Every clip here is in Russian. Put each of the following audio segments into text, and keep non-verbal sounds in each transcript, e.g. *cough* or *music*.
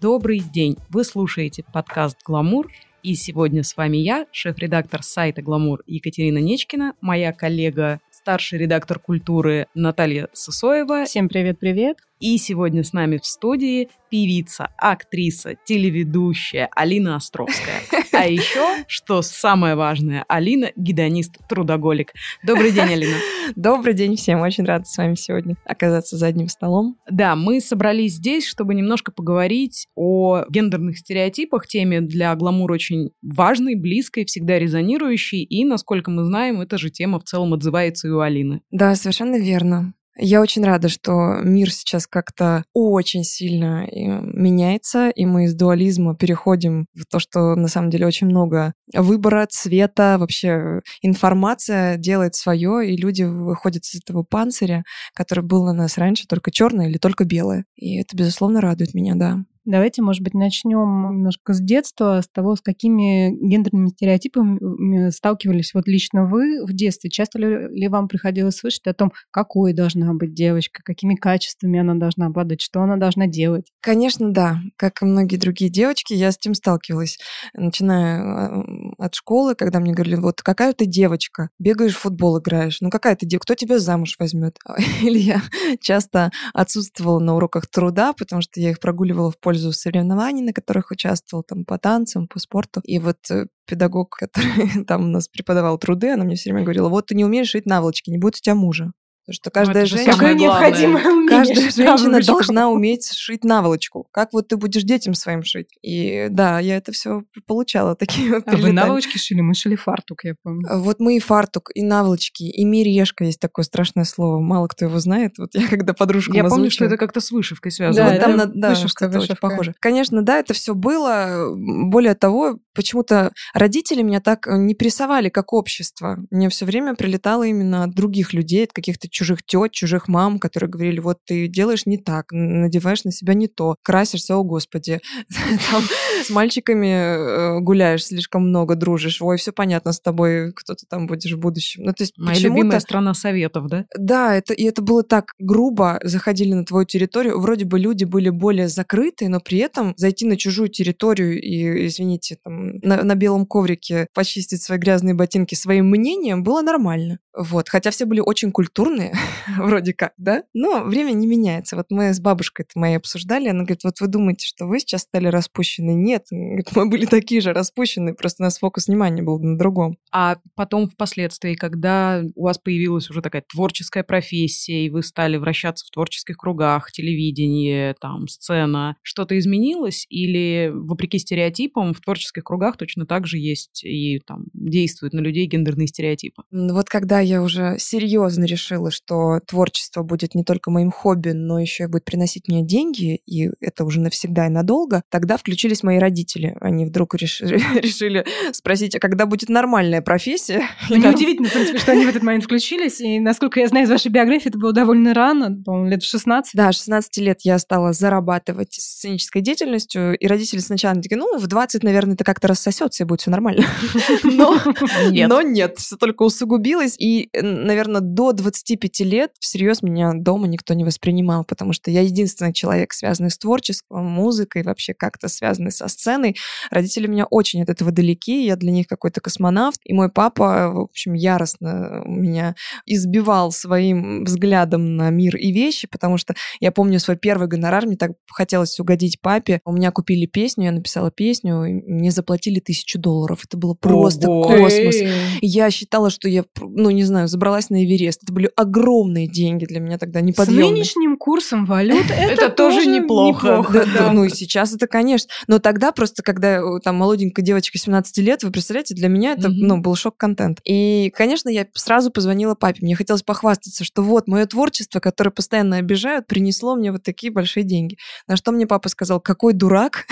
Добрый день! Вы слушаете подкаст «Гламур», и сегодня с вами я, шеф-редактор сайта «Гламур» Екатерина Нечкина, моя коллега, старший редактор культуры Наталья Сысоева. Всем привет-привет! И сегодня с нами в студии певица, актриса, телеведущая Алина Островская. А еще, что самое важное, Алина – гедонист, трудоголик. Добрый день, Алина. *laughs* Добрый день всем. Очень рада с вами сегодня оказаться за одним столом. Да, мы собрались здесь, чтобы немножко поговорить о гендерных стереотипах, теме для гламур очень важной, близкой, всегда резонирующей. И, насколько мы знаем, эта же тема в целом отзывается и у Алины. Да, совершенно верно. Я очень рада, что мир сейчас как-то очень сильно э, меняется, и мы из дуализма переходим в то, что на самом деле очень много выбора, цвета, вообще информация делает свое, и люди выходят из этого панциря, который был на нас раньше, только черное или только белое. И это, безусловно, радует меня, да. Давайте, может быть, начнем немножко с детства, с того, с какими гендерными стереотипами сталкивались вот лично вы в детстве. Часто ли, вам приходилось слышать о том, какой должна быть девочка, какими качествами она должна обладать, что она должна делать? Конечно, да. Как и многие другие девочки, я с этим сталкивалась. Начиная а, от школы, когда мне говорили, вот какая ты девочка, бегаешь в футбол играешь, ну какая ты девочка, кто тебя замуж возьмет? *laughs* Или я *laughs* часто отсутствовала на уроках труда, потому что я их прогуливала в пользу пользу соревнований, на которых участвовал там по танцам, по спорту. И вот э, педагог, *laughs* который там у нас преподавал труды, она мне все время говорила, вот ты не умеешь шить наволочки, не будет у тебя мужа. Потому что каждая ну, женщина, *laughs* каждая женщина должна уметь шить наволочку. Как вот ты будешь детям своим шить? И да, я это все получала такие А вы наволочки шили? Мы шили фартук, я помню. Вот мы и фартук, и наволочки, и мережка есть такое страшное слово. Мало кто его знает. Вот я когда подружку Я помню, что это как-то с вышивкой связано. Да, вот там, да, вышивка, что-то очень похоже. Конечно, да, это все было. Более того, почему-то родители меня так не прессовали, как общество. Мне все время прилетало именно от других людей, от каких-то чужих тет, чужих мам, которые говорили, вот ты делаешь не так, надеваешь на себя не то, красишься, о господи, *laughs* там с мальчиками э, гуляешь слишком много, дружишь, ой, все понятно с тобой, кто ты там будешь в будущем. Ну, то есть Моя любимая страна советов, да? Да, это, и это было так грубо, заходили на твою территорию, вроде бы люди были более закрытые, но при этом зайти на чужую территорию и, извините, там, на, на белом коврике почистить свои грязные ботинки своим мнением было нормально. Вот. Хотя все были очень культурные, *laughs* вроде как, да? Но время не меняется. Вот мы с бабушкой это моей обсуждали, она говорит, вот вы думаете, что вы сейчас стали распущены? Нет, говорит, мы были такие же распущенные, просто у нас фокус внимания был на другом. А потом впоследствии, когда у вас появилась уже такая творческая профессия, и вы стали вращаться в творческих кругах, телевидение, там, сцена, что-то изменилось? Или, вопреки стереотипам, в творческих кругах точно так же есть и там действуют на людей гендерные стереотипы? Вот когда я уже серьезно решила, что творчество будет не только моим хобби, но еще и будет приносить мне деньги, и это уже навсегда и надолго, тогда включились мои родители. Они вдруг реш... *laughs* решили спросить, а когда будет нормальная профессия? *laughs* Ну, неудивительно, в принципе, что они в этот момент включились, и, насколько я знаю из вашей биографии, это было довольно рано, по-моему, лет 16. Да, 16 лет я стала зарабатывать сценической деятельностью, и родители сначала такие, ну, в 20, наверное, это как-то рассосется, и будет все нормально. *laughs* Но нет все только усугубилось, и, наверное, до 25 лет всерьез меня дома никто не воспринимал, потому что я единственный человек, связанный с творчеством, музыкой, вообще как-то связанный со сценой. Родители меня очень от этого далеки, я для них какой-то космонавт, и мой папа, в общем, яростно меня избивал своим взглядом на мир и вещи, потому что я помню свой первый гонорар, мне так хотелось угодить папе. У меня купили песню, я написала песню, и мне заплатили тысячу долларов. Это было просто Ого. космос. Я считала, что я, ну, не знаю, забралась на Эверест. Это были огромные деньги для меня тогда, неподъемные. С нынешним курсом валют *laughs* это тоже неплохо. Ну и сейчас это, конечно. Но тогда просто, когда э, там молоденькая девочка 17 лет, вы представляете, для меня это, ну, был шок-контент. И, конечно, я сразу позвонила папе. Мне хотелось похвастаться, что вот мое творчество, которое постоянно обижают, принесло мне вот такие большие деньги. На что мне папа сказал, какой дурак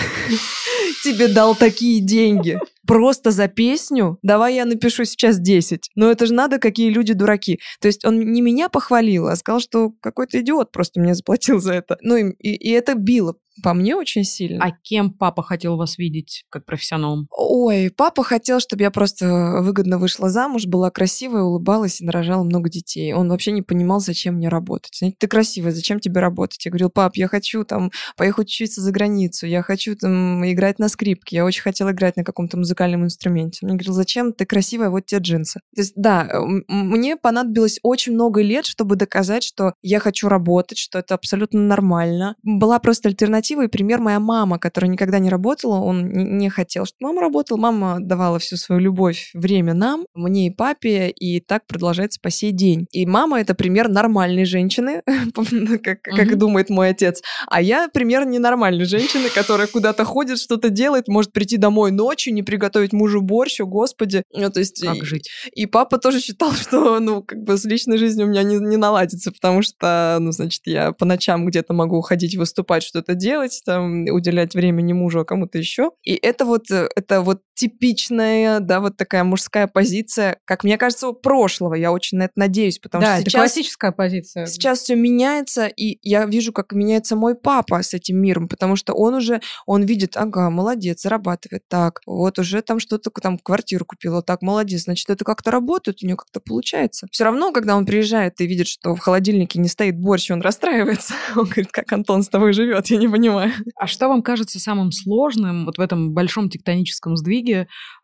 *laughs* тебе дал такие деньги? Просто за песню? Давай я напишу сейчас 10. Но это же надо, какие люди дураки. То есть он не меня похвалил, а сказал, что какой-то идиот просто мне заплатил за это. Ну и, и, и это било по мне очень сильно. А кем папа хотел вас видеть как профессионалом? Ой, папа хотел, чтобы я просто выгодно вышла замуж, была красивая, улыбалась и нарожала много детей. Он вообще не понимал, зачем мне работать. Знаете, ты красивая, зачем тебе работать? Я говорил, пап, я хочу там поехать учиться за границу, я хочу там играть на скрипке, я очень хотела играть на каком-то музыкальном инструменте. Он мне говорил, зачем ты красивая, вот тебе джинсы. То есть, да, мне понадобилось очень много лет, чтобы доказать, что я хочу работать, что это абсолютно нормально. Была просто альтернатива и пример моя мама, которая никогда не работала, он не хотел, чтобы мама работала, мама давала всю свою любовь, время нам, мне и папе, и так продолжается по сей день. И мама — это пример нормальной женщины, *laughs* как, как думает мой отец, а я пример ненормальной женщины, которая куда-то ходит, что-то делает, может прийти домой ночью, не приготовить мужу борщ, о господи. Ну, то есть, как и, жить? И папа тоже считал, *laughs* что, ну, как бы с личной жизнью у меня не, не наладится, потому что, ну, значит, я по ночам где-то могу ходить выступать, что-то делать, там, уделять время не мужу, а кому-то еще. И это вот, э, это вот типичная, да, вот такая мужская позиция, как мне кажется, прошлого. Я очень на это надеюсь, потому да, что это сейчас... классическая позиция. Сейчас все меняется, и я вижу, как меняется мой папа с этим миром, потому что он уже, он видит, ага, молодец, зарабатывает так, вот уже там что-то, там квартиру купила, так, молодец, значит, это как-то работает, у нее как-то получается. Все равно, когда он приезжает и видит, что в холодильнике не стоит борщ, он расстраивается. *laughs* Он говорит, как Антон с тобой живет, я не понимаю. А что вам кажется самым сложным вот в этом большом тектоническом сдвиге?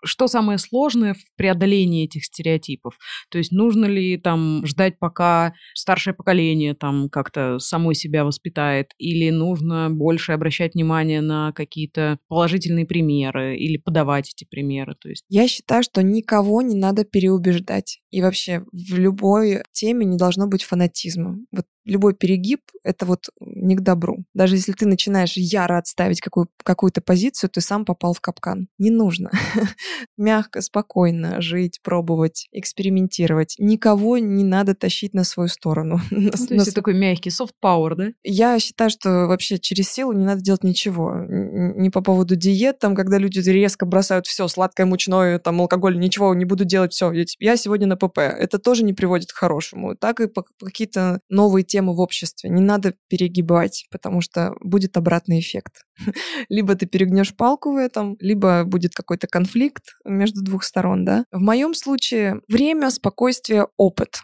Что самое сложное в преодолении этих стереотипов? То есть нужно ли там ждать, пока старшее поколение там как-то самой себя воспитает, или нужно больше обращать внимание на какие-то положительные примеры или подавать эти примеры? То есть... Я считаю, что никого не надо переубеждать. И вообще в любой теме не должно быть фанатизма. Вот любой перегиб — это вот не к добру. Даже если ты начинаешь яро отставить какую, какую-то позицию, ты сам попал в капкан. Не нужно. *laughs* Мягко, спокойно жить, пробовать, экспериментировать. Никого не надо тащить на свою сторону. *laughs* Ну, то есть такой мягкий soft power, да? Я считаю, что вообще через силу не надо делать ничего. Не по поводу диет, там, когда люди резко бросают все, сладкое, мучное, там, алкоголь, ничего, не буду делать, все. Я сегодня на ПП. Это тоже не приводит к хорошему. Так и по какие-то новые темы в обществе. Не надо перегибать, потому что будет обратный эффект. *laughs* либо ты перегнешь палку в этом, либо будет какой-то конфликт между двух сторон, да. В моем случае время, спокойствие, опыт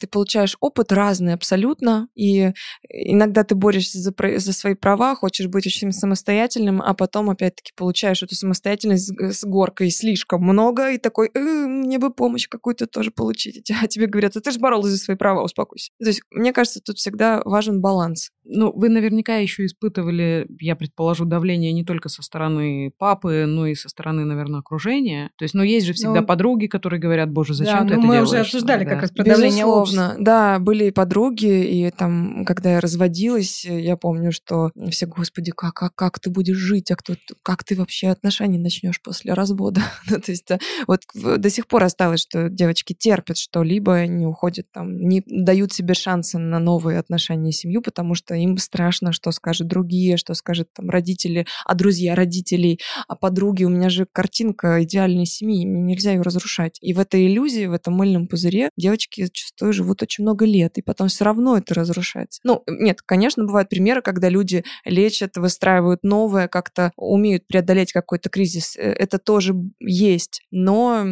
ты получаешь опыт разный абсолютно, и иногда ты борешься за, за свои права, хочешь быть очень самостоятельным, а потом опять-таки получаешь эту самостоятельность с, горкой слишком много, и такой, э, мне бы помощь какую-то тоже получить. *laughs* А тебе говорят, а ты же боролась за свои права, успокойся. То есть, мне кажется, тут всегда важен баланс. Ну, вы наверняка еще испытывали, я предположу, давление не только со стороны папы, но и со стороны, наверное, окружения. То есть, ну, есть же всегда ну, подруги, которые говорят, боже, зачем да, ты ну, это мы делаешь? уже обсуждали да. как раз про давление Безусловно, да, были и подруги, и там, когда я разводилась, я помню, что все, господи, как, как, как ты будешь жить, а кто, как ты вообще отношения начнешь после развода? *laughs* ну, то есть, вот до сих пор осталось, что девочки терпят что-либо, не уходят там, не дают себе шанса на новые отношения и семью, потому что им страшно, что скажут другие, что скажут там родители, а друзья родителей, а подруги. У меня же картинка идеальной семьи, нельзя ее разрушать. И в этой иллюзии, в этом мыльном пузыре девочки зачастую живут очень много лет, и потом все равно это разрушается. Ну, нет, конечно, бывают примеры, когда люди лечат, выстраивают новое, как-то умеют преодолеть какой-то кризис. Э, это тоже есть. Но,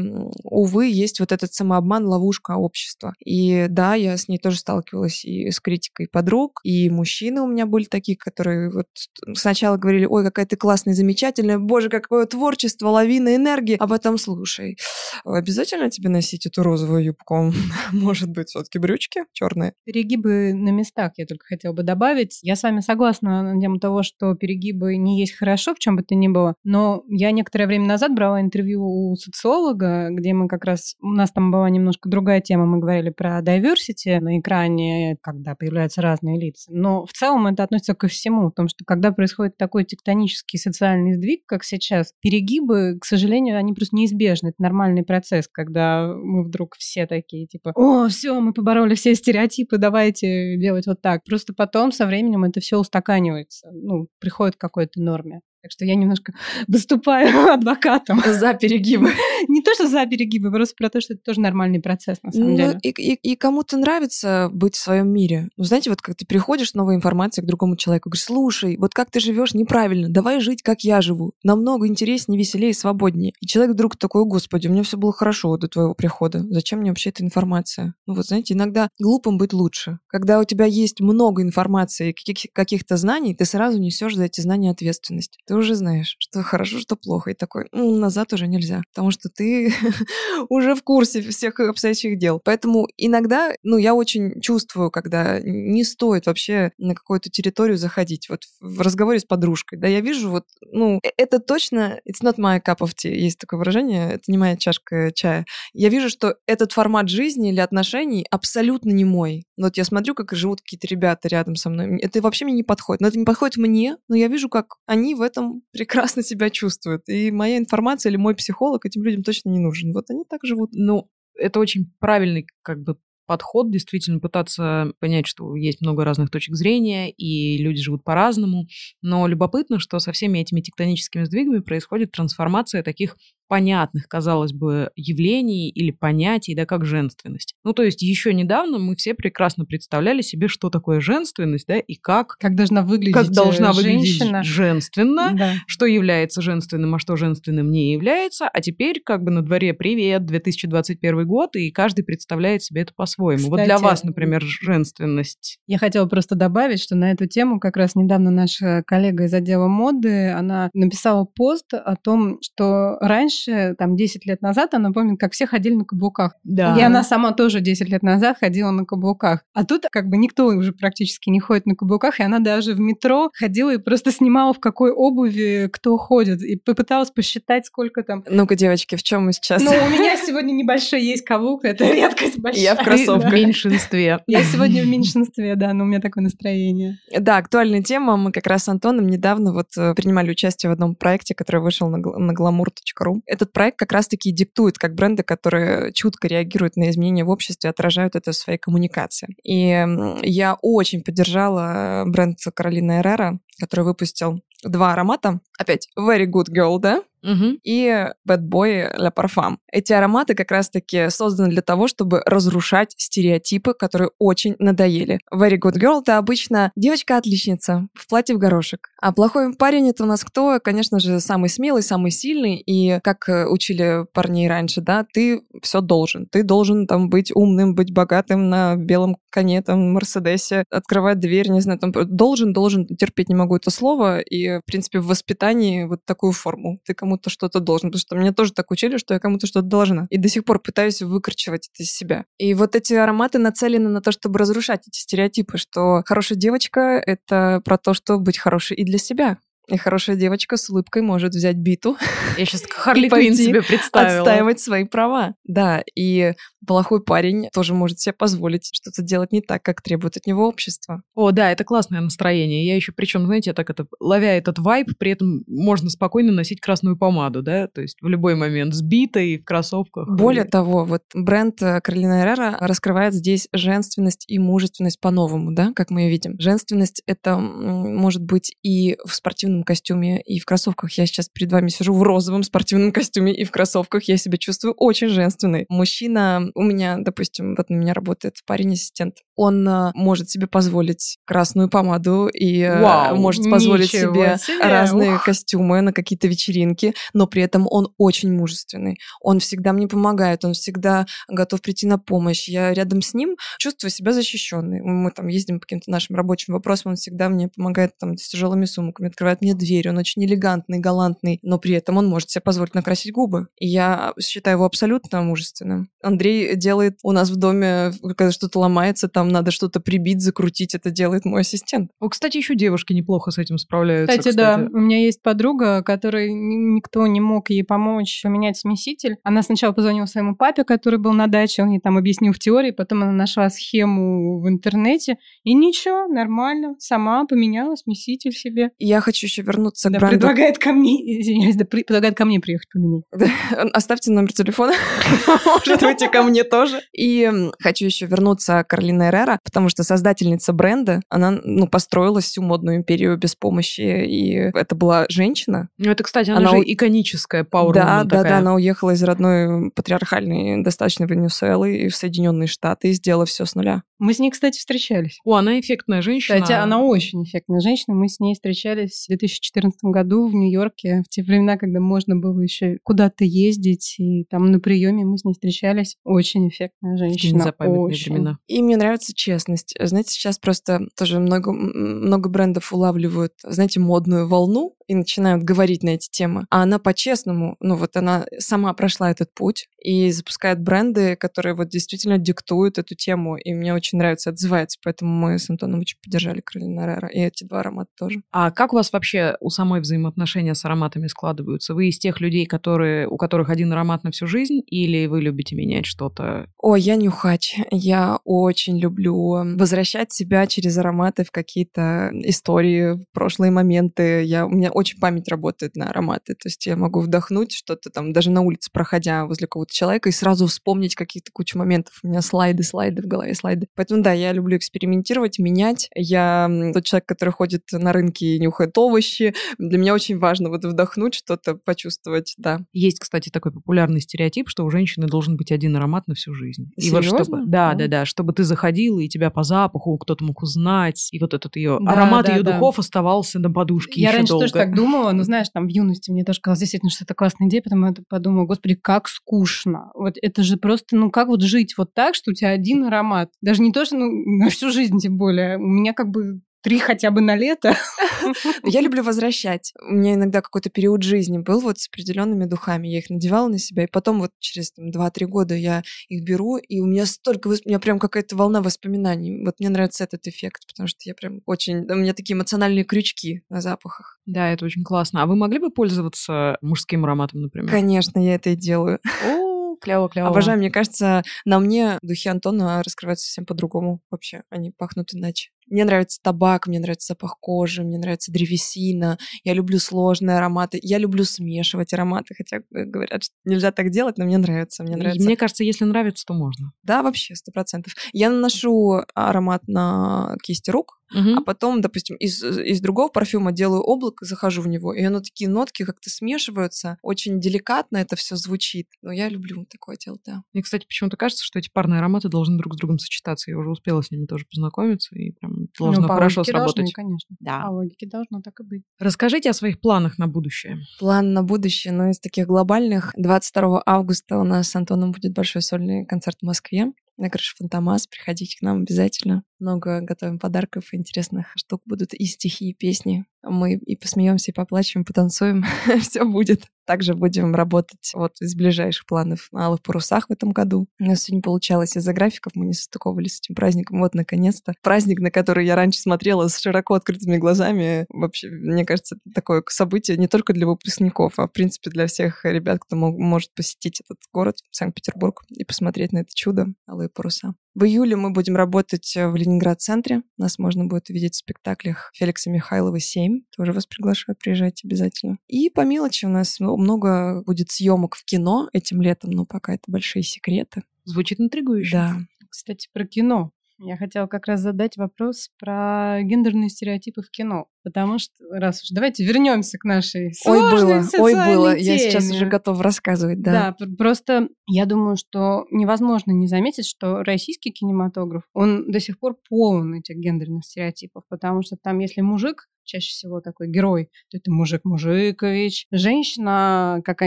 увы, есть вот этот самообман, ловушка общества. И да, я с ней тоже сталкивалась и с критикой подруг, и мужчины у меня были такие, которые вот сначала говорили, ой, какая ты классная, замечательная, боже, какое творчество, лавина энергии, а потом, слушай, обязательно тебе носить эту розовую юбку? *laughs* Может быть, все-таки брючки черные? Перегибы на местах я только хотела бы добавить. Я с вами согласна на тему того, что перегибы не есть хорошо в чем бы то ни было, но я некоторое время назад брала интервью у социолога, где мы как раз, у нас там была немножко другая тема, мы говорили про diversity на экране, когда появляются разные лица. Но в целом это относится ко всему, потому что когда происходит такой тектонический социальный сдвиг, как сейчас, перегибы, к сожалению, они просто неизбежны. Это нормальный процесс, когда мы вдруг все такие, типа, о, все, мы побороли все стереотипы, давайте делать вот так. Просто потом со временем это все устаканивается, ну, приходит к какой-то норме. Так что я немножко *laughs* выступаю *laughs* адвокатом. *laughs* За перегибы. Не то, что за перегибы, просто про то, что это тоже нормальный процесс, на самом ну, деле. И, и, и кому-то нравится быть в своем мире. Ну, знаете, вот как ты приходишь с новой информацией к другому человеку, говоришь, слушай, вот как ты живешь неправильно, давай жить, как я живу. Намного интереснее, веселее, свободнее. И человек вдруг такой, господи, у меня все было хорошо до твоего прихода. Зачем мне вообще эта информация? Ну вот, знаете, иногда глупым быть лучше. Когда у тебя есть много информации, каких-то знаний, ты сразу несешь за эти знания ответственность. Ты уже знаешь, что хорошо, что плохо. И такой, назад уже нельзя, потому что ты *laughs* уже в курсе всех обстоятельных дел. Поэтому иногда, ну, я очень чувствую, когда не стоит вообще на какую-то территорию заходить. Вот в разговоре с подружкой, да, я вижу вот, ну, э, это точно, it's not my cup of tea, есть такое выражение, это не моя чашка чая. Я вижу, что этот формат жизни или отношений абсолютно не мой. Вот я смотрю, как живут какие-то ребята рядом со мной. Это вообще мне не подходит. Но это не подходит мне, но я вижу, как они в этом прекрасно себя чувствуют. И моя информация или мой психолог этим людям точно не нужен. Вот они так живут. Ну, это очень правильный как бы подход, действительно пытаться понять, что есть много разных точек зрения, и люди живут по-разному. Но любопытно, что со всеми этими тектоническими сдвигами происходит трансформация таких понятных, казалось бы, явлений или понятий, да, как женственность. Ну, то есть еще недавно мы все прекрасно представляли себе, что такое женственность, да, и как... Как должна выглядеть Как должна женщина. выглядеть женственно, да. что является женственным, а что женственным не является. А теперь как бы на дворе привет, 2021 год, и каждый представляет себе это по-своему. Вот для вас, например, женственность. Я хотела просто добавить, что на эту тему как раз недавно наша коллега из отдела моды, она написала пост о том, что раньше раньше, там, 10 лет назад, она помнит, как все ходили на каблуках. Да. И она сама тоже 10 лет назад ходила на каблуках. А тут как бы никто уже практически не ходит на каблуках, и она даже в метро ходила и просто снимала, в какой обуви кто ходит, и попыталась посчитать, сколько там... Ну-ка, девочки, в чем мы сейчас? Ну, у меня сегодня небольшой есть каблук, это редкость большая. Я в кроссовках. В меньшинстве. Я сегодня в меньшинстве, да, но у меня такое настроение. Да, актуальная тема. Мы как раз с Антоном недавно вот э, принимали участие в одном проекте, который вышел на, на glamour.ru этот проект как раз-таки диктует, как бренды, которые чутко реагируют на изменения в обществе, отражают это в своей коммуникации. И я очень поддержала бренд Каролина Эррера, который выпустил два аромата. Опять, very good girl, да? Угу. и Bad Boy La Parfum. Эти ароматы как раз-таки созданы для того, чтобы разрушать стереотипы, которые очень надоели. Very Good Girl — это обычно девочка-отличница в платье в горошек. А плохой парень — это у нас кто? Конечно же, самый смелый, самый сильный. И как э, учили парней раньше, да, ты все должен. Ты должен там быть умным, быть богатым на белом коне, там, Мерседесе, открывать дверь, не знаю, там, должен, должен, терпеть не могу это слово. И, в принципе, в воспитании вот такую форму. Ты кому-то что-то должен, потому что меня тоже так учили, что я кому-то что-то должна. И до сих пор пытаюсь выкручивать это из себя. И вот эти ароматы нацелены на то, чтобы разрушать эти стереотипы, что хорошая девочка — это про то, что быть хорошей и для себя. И хорошая девочка с улыбкой может взять биту. Я сейчас *laughs* Харли Квинн себе представила. Отстаивать свои права. Да, и плохой парень тоже может себе позволить что-то делать не так, как требует от него общество. О, да, это классное настроение. Я еще, причем, знаете, так это, ловя этот вайб, при этом можно спокойно носить красную помаду, да, то есть в любой момент сбитой, в кроссовках. Более и... того, вот бренд э, Каролина Эррера раскрывает здесь женственность и мужественность по-новому, да, как мы ее видим. Женственность — это может быть и в спортивном спортивном костюме и в кроссовках. Я сейчас перед вами сижу в розовом спортивном костюме и в кроссовках. Я себя чувствую очень женственной. Мужчина, у меня, допустим, вот на меня работает парень-ассистент. Он э, может себе позволить красную помаду и э, Вау, может позволить себе, себе разные Ух. костюмы на какие-то вечеринки, но при этом он очень мужественный. Он всегда мне помогает, он всегда готов прийти на помощь. Я рядом с ним чувствую себя защищенной. Мы там ездим по каким-то нашим рабочим вопросам, он всегда мне помогает там с тяжелыми сумками, открывает мне мне дверь, он очень элегантный, галантный, но при этом он может себе позволить накрасить губы. И я считаю его абсолютно мужественным. Андрей делает у нас в доме, когда что-то ломается, там надо что-то прибить, закрутить, это делает мой ассистент. О, кстати, еще девушки неплохо с этим справляются. Кстати, кстати. да, у меня есть подруга, которой никто не мог ей помочь поменять смеситель. Она сначала позвонила своему папе, который был на даче, он ей там объяснил в теории, потом она нашла схему в интернете, и ничего, нормально, сама поменяла смеситель себе. Я хочу еще вернуться да, к бренду. предлагает ко мне, извиняюсь, да, предлагает ко мне приехать поменять. *laughs* Оставьте номер телефона, *laughs* может выйти ко мне тоже. И хочу еще вернуться к Карлина Эррера, потому что создательница бренда, она, ну, построила всю модную империю без помощи, и это была женщина. Ну, это, кстати, она, она же иконическая пауэр Да, да, да, она уехала из родной патриархальной достаточно Венесуэлы и в Соединенные Штаты и сделала все с нуля. Мы с ней, кстати, встречались. О, она эффектная женщина. Кстати, она очень эффектная женщина. Мы с ней встречались в 2014 году в Нью-Йорке, в те времена, когда можно было еще куда-то ездить, и там на приеме мы с ней встречались. Очень эффектная женщина. Очень. времена. И мне нравится честность. Знаете, сейчас просто тоже много, много брендов улавливают, знаете, модную волну, и начинают говорить на эти темы. А она по-честному, ну вот она сама прошла этот путь и запускает бренды, которые вот действительно диктуют эту тему. И мне очень нравится, отзывается. Поэтому мы с Антоном очень поддержали Каролина Рера. И эти два аромата тоже. А как у вас вообще у самой взаимоотношения с ароматами складываются? Вы из тех людей, которые, у которых один аромат на всю жизнь, или вы любите менять что-то? О, я нюхач. Я очень люблю возвращать себя через ароматы в какие-то истории, в прошлые моменты. Я, у меня очень память работает на ароматы. То есть я могу вдохнуть что-то там, даже на улице проходя возле какого-то человека, и сразу вспомнить какие-то кучу моментов. У меня слайды, слайды в голове, слайды. Поэтому да, я люблю экспериментировать, менять. Я тот человек, который ходит на рынке и нюхает овощи. Для меня очень важно вот вдохнуть что-то, почувствовать, да. Есть, кстати, такой популярный стереотип, что у женщины должен быть один аромат на всю жизнь. И Серьезно? вот чтобы, да, да, да, чтобы ты заходила и тебя по запаху кто-то мог узнать, и вот этот ее да, аромат да, ее да. духов оставался на подушке. Я еще раньше долго. тоже так думала, но знаешь, там в юности мне тоже казалось действительно, что это классная идея, потом я подумала, господи, как скучно. Вот это же просто, ну как вот жить вот так, что у тебя один аромат, даже не то, что ну, на всю жизнь тем более. У меня как бы три хотя бы на лето. *laughs* Я люблю возвращать. У меня иногда какой-то период жизни был вот с определенными духами. Я их надевала на себя, и потом вот через там, 2-3 года я их беру, и у меня столько... У меня прям какая-то волна воспоминаний. Вот мне нравится этот эффект, потому что я прям очень... У меня такие эмоциональные крючки на запахах. Да, это очень классно. А вы могли бы пользоваться мужским ароматом, например? Конечно, я это и делаю. О, клево, клево. Обожаю, мне кажется, на мне духи Антона раскрываются совсем по-другому вообще. Они пахнут иначе. Мне нравится табак, мне нравится запах кожи, мне нравится древесина. Я люблю сложные ароматы. Я люблю смешивать ароматы, хотя говорят, что нельзя так делать, но мне нравится. Мне, нравится. мне кажется, если нравится, то можно. Да, вообще, сто процентов. Я наношу аромат на кисти рук, угу. а потом, допустим, из, из другого парфюма делаю облако, захожу в него, и оно такие нотки как-то смешиваются. Очень деликатно это все звучит. Но я люблю такое делать, да. Мне, кстати, почему-то кажется, что эти парные ароматы должны друг с другом сочетаться. Я уже успела с ними тоже познакомиться, и прям должно ну, хорошо сработать. Должны, конечно. Да. По логике должно так и быть. Расскажите о своих планах на будущее. План на будущее, ну, из таких глобальных. 22 августа у нас с Антоном будет большой сольный концерт в Москве на крыше Фантомас. Приходите к нам обязательно. Много готовим подарков интересных штук будут и стихи, и песни. Мы и посмеемся, и поплачем, и потанцуем. *laughs* Все будет. Также будем работать вот из ближайших планов на Алых Парусах в этом году. У нас не получалось из-за графиков, мы не состыковывались с этим праздником. Вот, наконец-то. Праздник, на который я раньше смотрела с широко открытыми глазами. Вообще, мне кажется, это такое событие не только для выпускников, а, в принципе, для всех ребят, кто может посетить этот город, Санкт-Петербург, и посмотреть на это чудо Алые Паруса. В июле мы будем работать в Ленинград-центре. Нас можно будет увидеть в спектаклях Феликса Михайлова «7». Тоже вас приглашаю, приезжайте обязательно. И по мелочи у нас много будет съемок в кино этим летом, но пока это большие секреты. Звучит интригующе. Да. Кстати, про кино. Я хотела как раз задать вопрос про гендерные стереотипы в кино. Потому что, раз уж давайте вернемся к нашей Ой, было, ой, было. Теме. Я сейчас уже готова рассказывать, да. Да, просто я думаю, что невозможно не заметить, что российский кинематограф, он до сих пор полон этих гендерных стереотипов, потому что там, если мужик чаще всего такой герой, то это мужик Мужикович. Женщина, как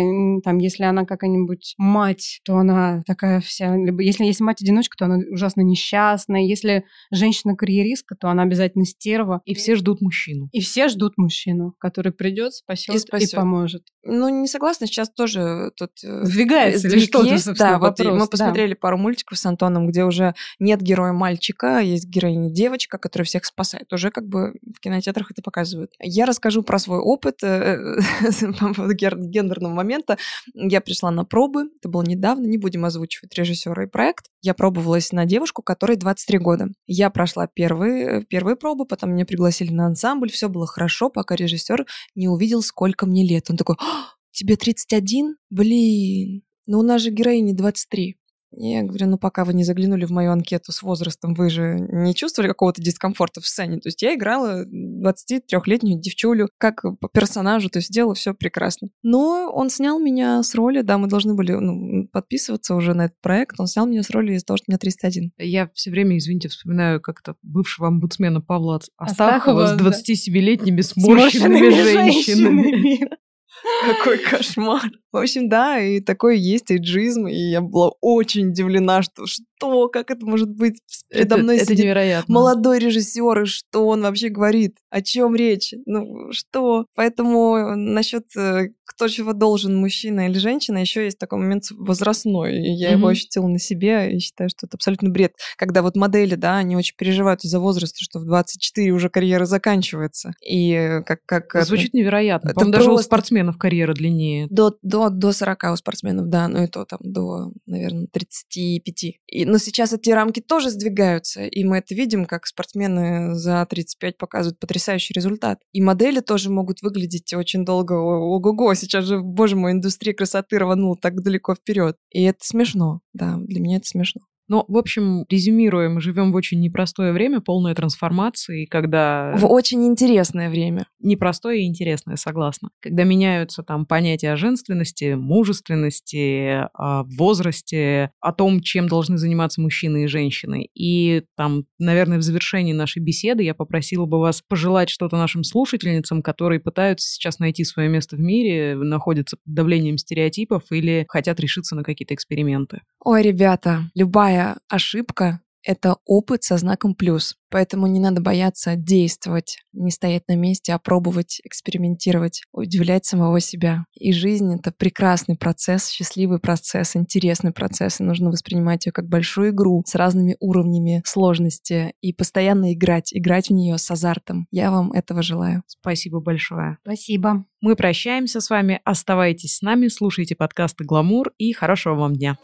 там, если она какая-нибудь мать, то она такая вся, либо если есть мать-одиночка, то она ужасно несчастная. Если женщина-карьеристка, то она обязательно стерва. И все ждут мужчину. И все ждут мужчину, который придет, спасет и, спасет. и поможет. Ну, не согласна, сейчас тоже тут... Э, Сдвигается ли что-то, есть, да, вопрос, вот мы посмотрели да. пару мультиков с Антоном, где уже нет героя мальчика, а есть героиня девочка, которая всех спасает. Уже как бы в кинотеатрах это показывают. Я расскажу про свой опыт э, *laughs* по поводу гендерного момента. Я пришла на пробы, это было недавно, не будем озвучивать режиссера и проект. Я пробовалась на девушку, которой 23 года. Я прошла первые, первые пробы, потом меня пригласили на ансамбль, все было хорошо, пока режиссер не увидел, сколько мне лет. Он такой, тебе 31? Блин, ну у нас же героине 23. Я говорю, ну пока вы не заглянули в мою анкету с возрастом, вы же не чувствовали какого-то дискомфорта в сцене. То есть я играла 23-летнюю девчулю как по персонажу, то есть делала все прекрасно. Но он снял меня с роли, да, мы должны были ну, подписываться уже на этот проект, он снял меня с роли из-за того, что у меня 301. Я все время, извините, вспоминаю как-то бывшего омбудсмена Павла Астахова, Астахова с 27-летними сморщенными женщинами. *laughs* Какой кошмар. В общем, да, и такой есть эйджизм, и я была очень удивлена, что что, как это может быть передо мной это, это невероятно. молодой режиссер, и что он вообще говорит, о чем речь, ну что. Поэтому насчет э, кто чего должен, мужчина или женщина, еще есть такой момент возрастной, и я mm-hmm. его ощутила на себе, и считаю, что это абсолютно бред. Когда вот модели, да, они очень переживают из-за возраста, что в 24 уже карьера заканчивается. И как... как Звучит это, невероятно. Это даже просто... у спортсменов карьера длиннее. До, до, до 40 у спортсменов, да, ну и то там до, наверное, 35. И, но сейчас эти рамки тоже сдвигаются, и мы это видим, как спортсмены за 35 показывают потрясающий результат. И модели тоже могут выглядеть очень долго. Ого-го, сейчас же, боже мой, индустрия красоты рванула так далеко вперед. И это смешно, да, для меня это смешно. Но, в общем, резюмируя, мы живем в очень непростое время, полное трансформации, когда... В очень интересное время. Непростое и интересное, согласна. Когда меняются там понятия о женственности, мужественности, о возрасте, о том, чем должны заниматься мужчины и женщины. И там, наверное, в завершении нашей беседы я попросила бы вас пожелать что-то нашим слушательницам, которые пытаются сейчас найти свое место в мире, находятся под давлением стереотипов или хотят решиться на какие-то эксперименты. Ой, ребята, любая ошибка — это опыт со знаком плюс. Поэтому не надо бояться действовать, не стоять на месте, а пробовать, экспериментировать, удивлять самого себя. И жизнь — это прекрасный процесс, счастливый процесс, интересный процесс, и нужно воспринимать ее как большую игру с разными уровнями сложности и постоянно играть, играть в нее с азартом. Я вам этого желаю. Спасибо большое. Спасибо. Мы прощаемся с вами. Оставайтесь с нами, слушайте подкасты «Гламур» и хорошего вам дня.